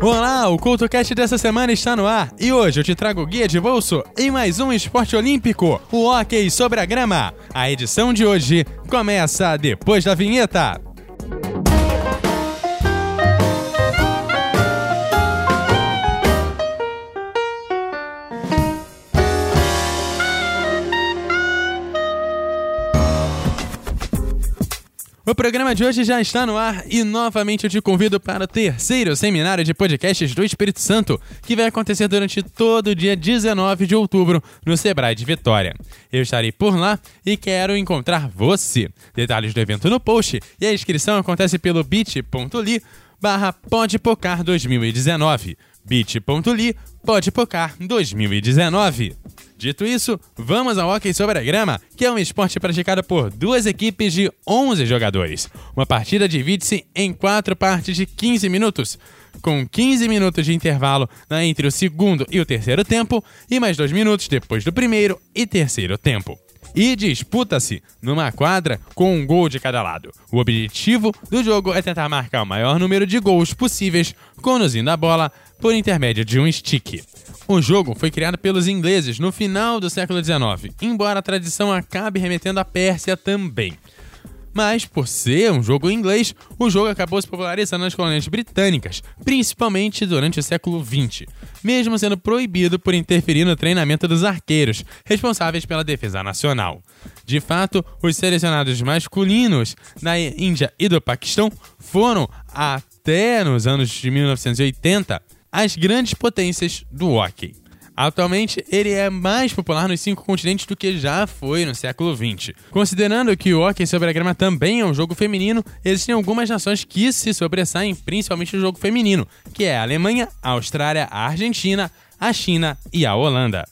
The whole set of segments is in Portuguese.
Olá, o CultoCast dessa semana está no ar e hoje eu te trago guia de bolso em mais um esporte olímpico, o hockey sobre a grama. A edição de hoje começa depois da vinheta. O programa de hoje já está no ar e novamente eu te convido para o terceiro seminário de podcasts do Espírito Santo, que vai acontecer durante todo o dia 19 de outubro no Sebrae de Vitória. Eu estarei por lá e quero encontrar você. Detalhes do evento no post e a inscrição acontece pelo bit.ly barra podpocar 2019 bit.ly podpocar 2019 Dito isso, vamos ao hockey sobre a grama, que é um esporte praticado por duas equipes de 11 jogadores. Uma partida divide-se em quatro partes de 15 minutos, com 15 minutos de intervalo entre o segundo e o terceiro tempo e mais dois minutos depois do primeiro e terceiro tempo e disputa-se numa quadra com um gol de cada lado. O objetivo do jogo é tentar marcar o maior número de gols possíveis conduzindo a bola por intermédio de um stick. O jogo foi criado pelos ingleses no final do século XIX, embora a tradição acabe remetendo à Pérsia também. Mas, por ser um jogo inglês, o jogo acabou se popularizando nas colônias britânicas, principalmente durante o século XX, mesmo sendo proibido por interferir no treinamento dos arqueiros, responsáveis pela defesa nacional. De fato, os selecionados masculinos da Índia e do Paquistão foram, até nos anos de 1980, as grandes potências do hockey. Atualmente, ele é mais popular nos cinco continentes do que já foi no século XX. Considerando que o hockey sobre a grama também é um jogo feminino, existem algumas nações que se sobressaem principalmente no jogo feminino, que é a Alemanha, a Austrália, a Argentina, a China e a Holanda.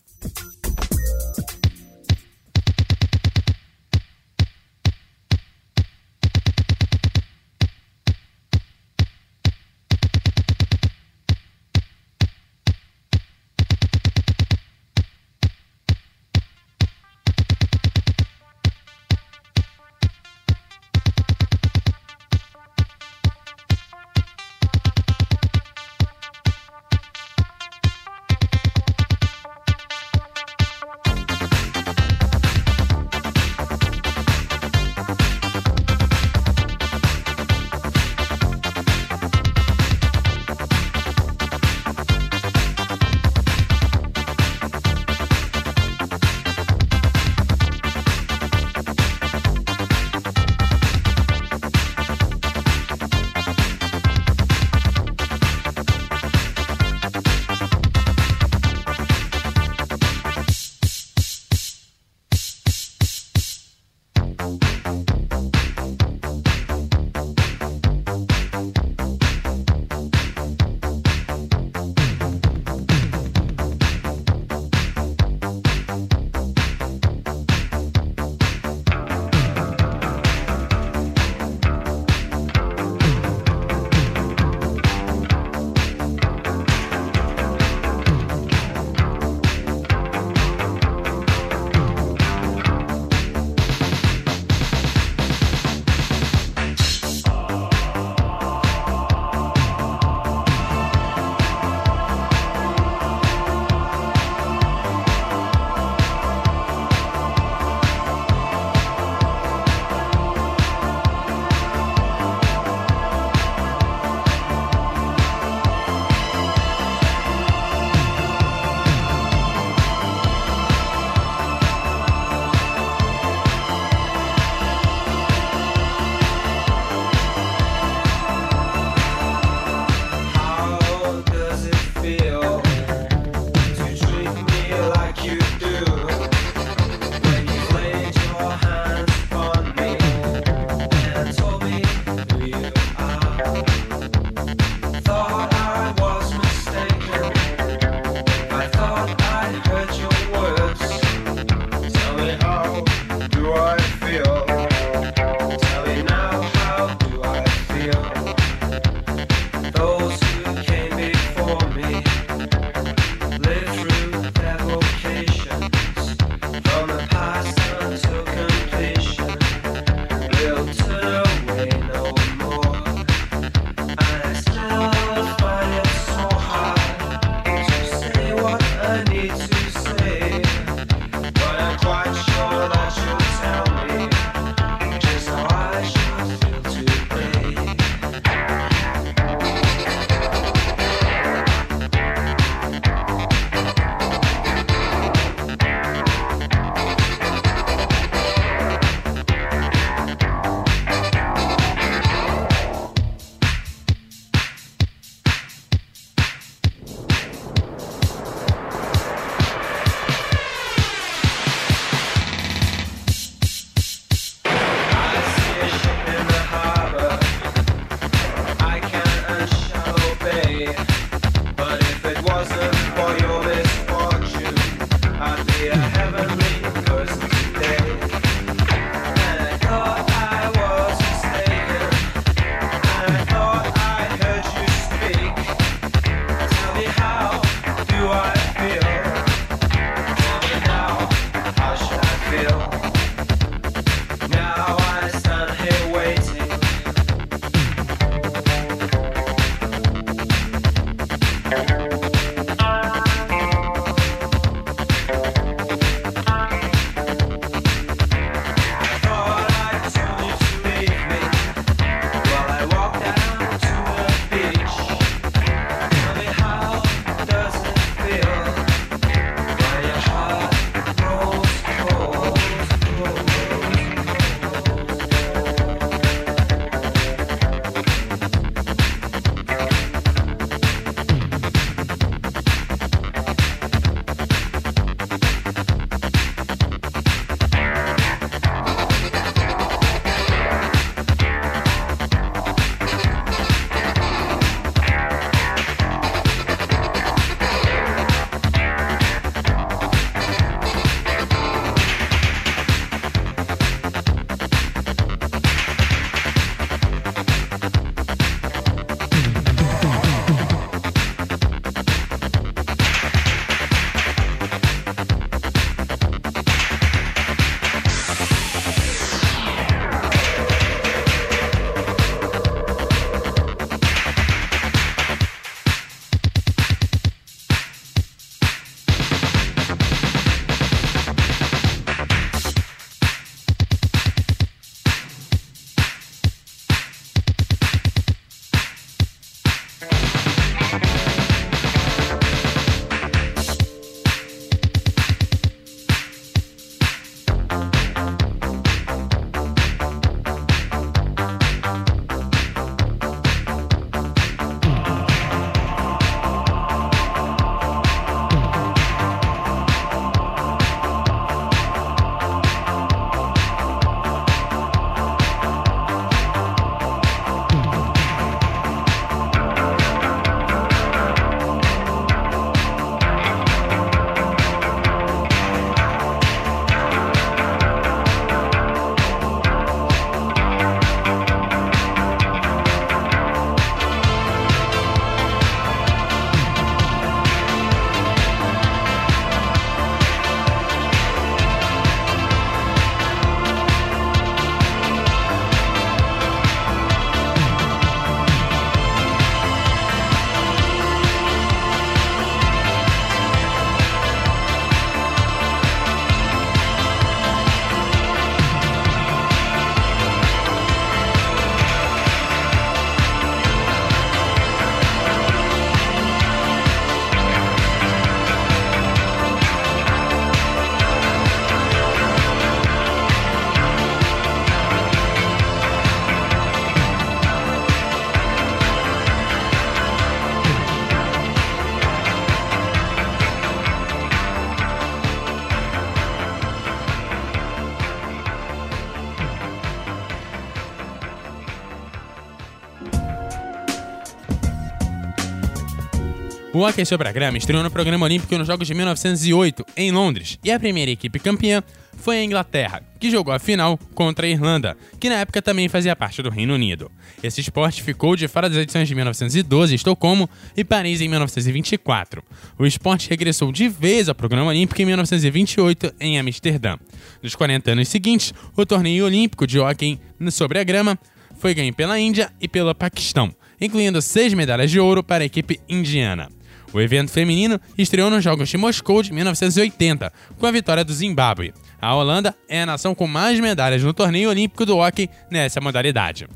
O a grama estreou no programa olímpico nos Jogos de 1908, em Londres, e a primeira equipe campeã foi a Inglaterra, que jogou a final contra a Irlanda, que na época também fazia parte do Reino Unido. Esse esporte ficou de fora das edições de 1912 em Estocolmo e Paris em 1924. O esporte regressou de vez ao programa olímpico em 1928 em Amsterdã. Nos 40 anos seguintes, o torneio olímpico de hóquei sobre a grama foi ganho pela Índia e pelo Paquistão, incluindo seis medalhas de ouro para a equipe indiana. O evento feminino estreou nos Jogos de Moscou de 1980, com a vitória do Zimbábue. A Holanda é a nação com mais medalhas no torneio olímpico do hóquei nessa modalidade.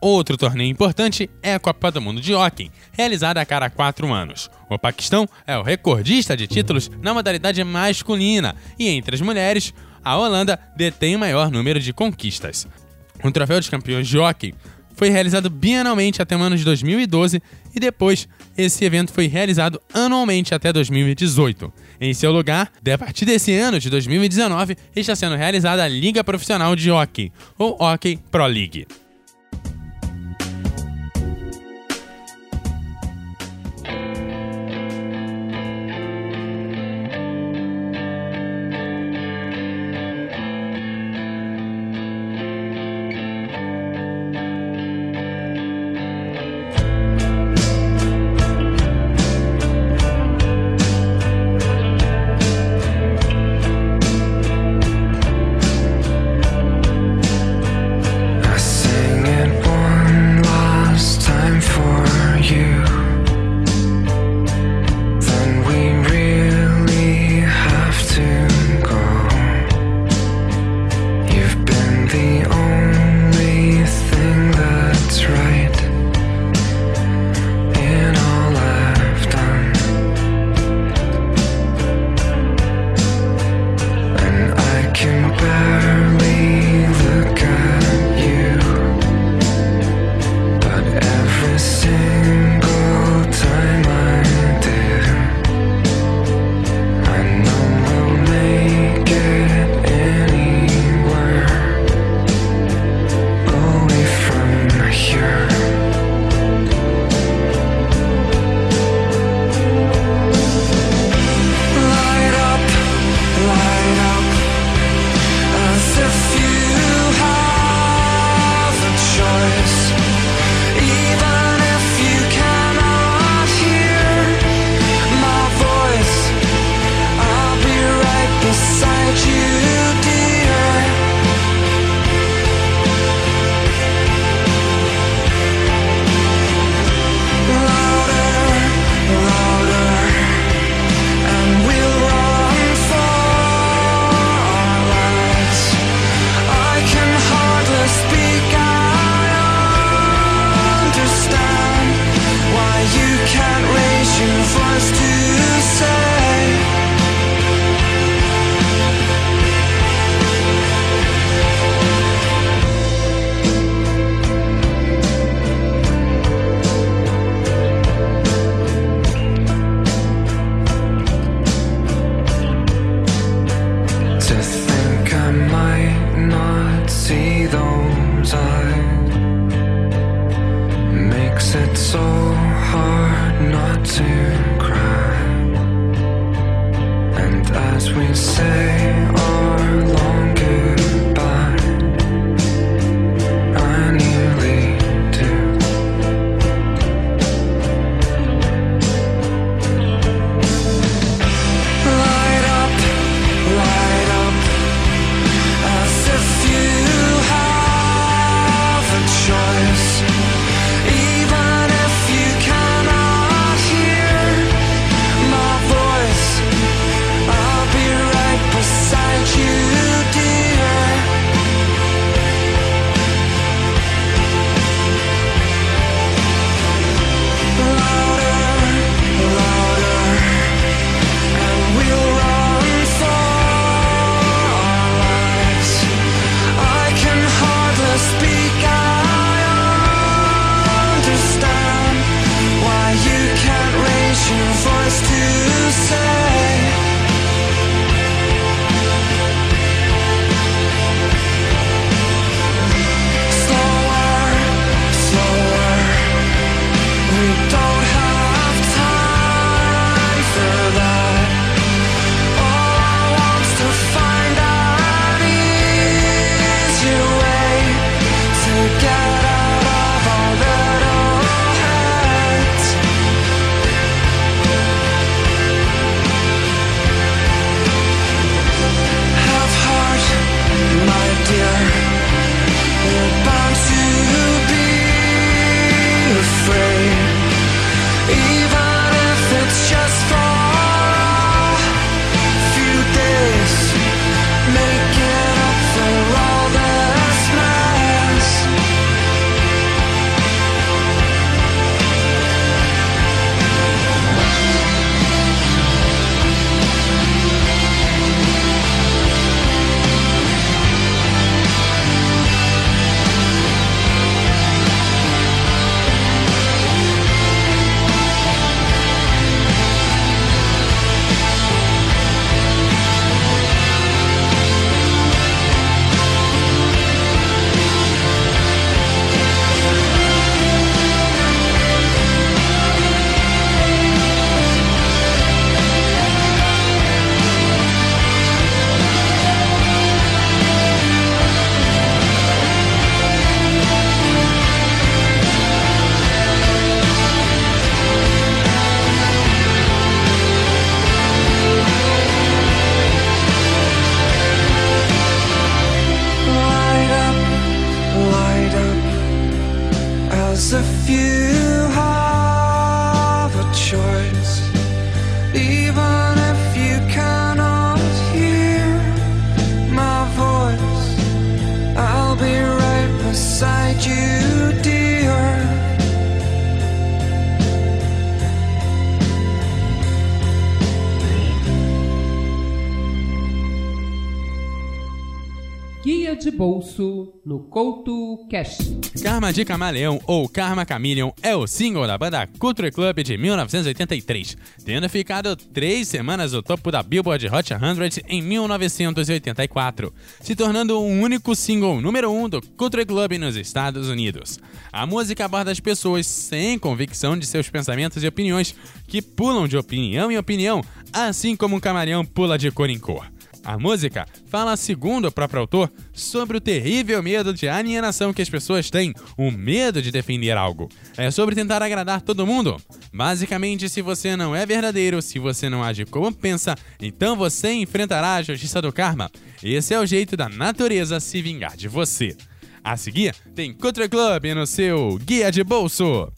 Outro torneio importante é a Copa do Mundo de Hóquei, realizada a cada quatro anos. O Paquistão é o recordista de títulos na modalidade masculina e entre as mulheres, a Holanda detém o maior número de conquistas. O Troféu dos Campeões de Hóquei foi realizado bienalmente até o ano de 2012 e depois esse evento foi realizado anualmente até 2018. Em seu lugar, a partir desse ano de 2019, está sendo realizada a Liga Profissional de Hockey, ou Hockey Pro League. not see those eyes. Makes it so hard not to cry. And as we say our long de bolso no Couto Cash. Karma de Camaleão ou Karma Chameleon é o single da banda Culture Club de 1983, tendo ficado três semanas no topo da Billboard Hot 100 em 1984, se tornando o único single número um do Culture Club nos Estados Unidos. A música aborda as pessoas sem convicção de seus pensamentos e opiniões, que pulam de opinião em opinião, assim como um camaleão pula de cor em cor. A música fala, segundo o próprio autor, sobre o terrível medo de alienação que as pessoas têm, o medo de defender algo. É sobre tentar agradar todo mundo. Basicamente, se você não é verdadeiro, se você não age como pensa, então você enfrentará a justiça do karma. Esse é o jeito da natureza se vingar de você. A seguir, tem Country Club no seu Guia de Bolso.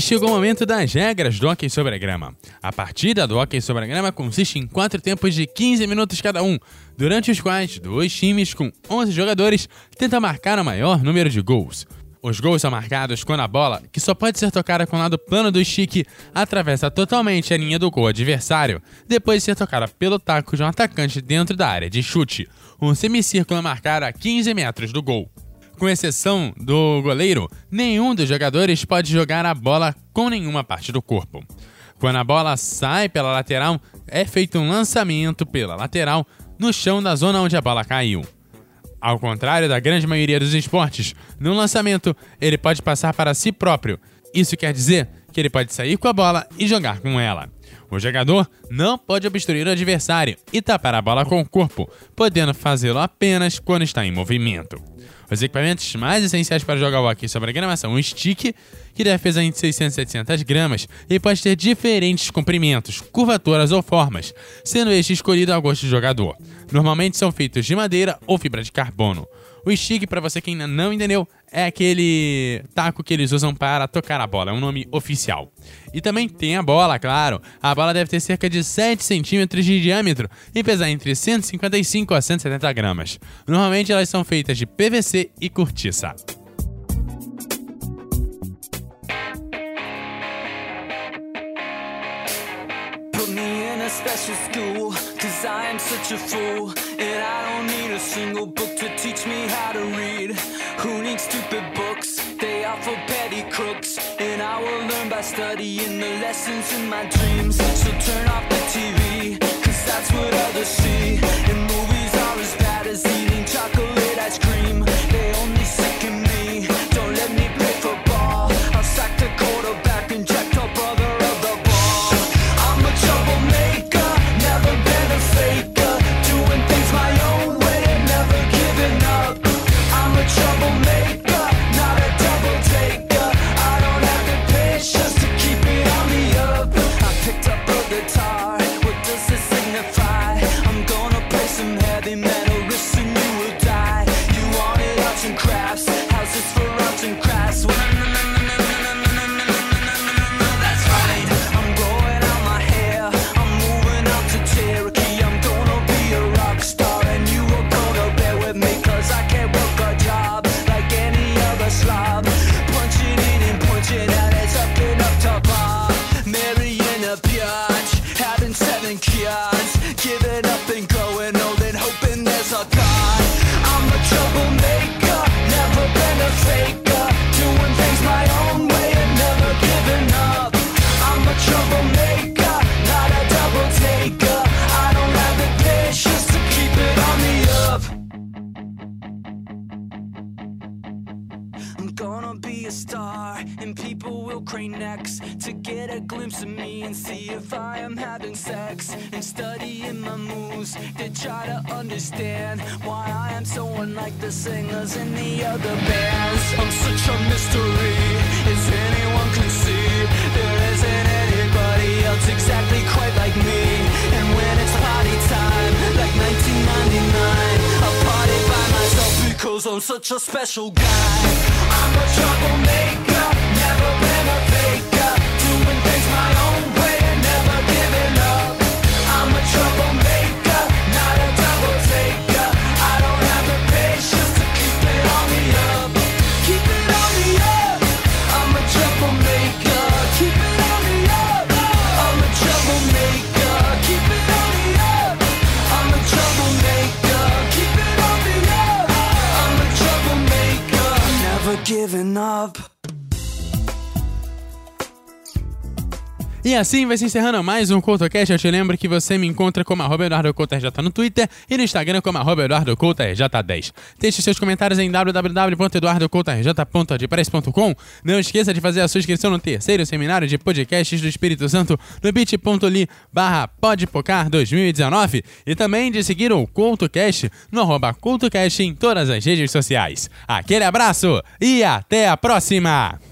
Chegou o momento das regras do hockey sobre a grama. A partida do hockey sobre a grama consiste em quatro tempos de 15 minutos cada um, durante os quais dois times com 11 jogadores tentam marcar o maior número de gols. Os gols são marcados quando a bola, que só pode ser tocada com o lado plano do stick, atravessa totalmente a linha do gol adversário, depois de ser tocada pelo taco de um atacante dentro da área de chute. Um semicírculo é marcado a 15 metros do gol. Com exceção do goleiro, nenhum dos jogadores pode jogar a bola com nenhuma parte do corpo. Quando a bola sai pela lateral, é feito um lançamento pela lateral no chão da zona onde a bola caiu. Ao contrário da grande maioria dos esportes, no lançamento ele pode passar para si próprio. Isso quer dizer que ele pode sair com a bola e jogar com ela. O jogador não pode obstruir o adversário e tapar a bola com o corpo, podendo fazê-lo apenas quando está em movimento. Os equipamentos mais essenciais para jogar hockey sobre a grama são o stick, que deve pesar entre 600 e 700 gramas e pode ter diferentes comprimentos, curvaturas ou formas, sendo este escolhido ao gosto do jogador. Normalmente são feitos de madeira ou fibra de carbono. O stick, para você que ainda não entendeu, é aquele taco que eles usam para tocar a bola, é um nome oficial. E também tem a bola, claro. A bola deve ter cerca de 7 centímetros de diâmetro e pesar entre 155 a 170 gramas. Normalmente elas são feitas de PVC e cortiça. I am such a fool And I don't need a single book to teach me how to read. Who needs stupid books? They are for petty crooks And I will learn by studying the lessons in my dreams. So turn off the TV Cause that's what others see. And movies are as bad as eating chocolate ice cream. They only sicken me. Don't let me play football. I'll sack the quarterback I am having sex. And studying my moves to try to understand why I am so unlike the singers in the other bands. I'm such a mystery, as anyone can see. There isn't anybody else exactly quite like me. And when it's party time, like 1999, I'll party by myself because I'm such a special guy. I'm a troublemaker, never been a giving up. E assim vai se encerrando mais um CoutoCast. Eu te lembro que você me encontra como arroba no Twitter e no Instagram como arroba EduardoCoutoRJ10. Deixe seus comentários em www.eduardocoutorj.wordpress.com Não esqueça de fazer a sua inscrição no terceiro seminário de podcasts do Espírito Santo no bit.ly barra podpocar 2019 e também de seguir o CoutoCast no arroba CoutoCast em todas as redes sociais. Aquele abraço e até a próxima!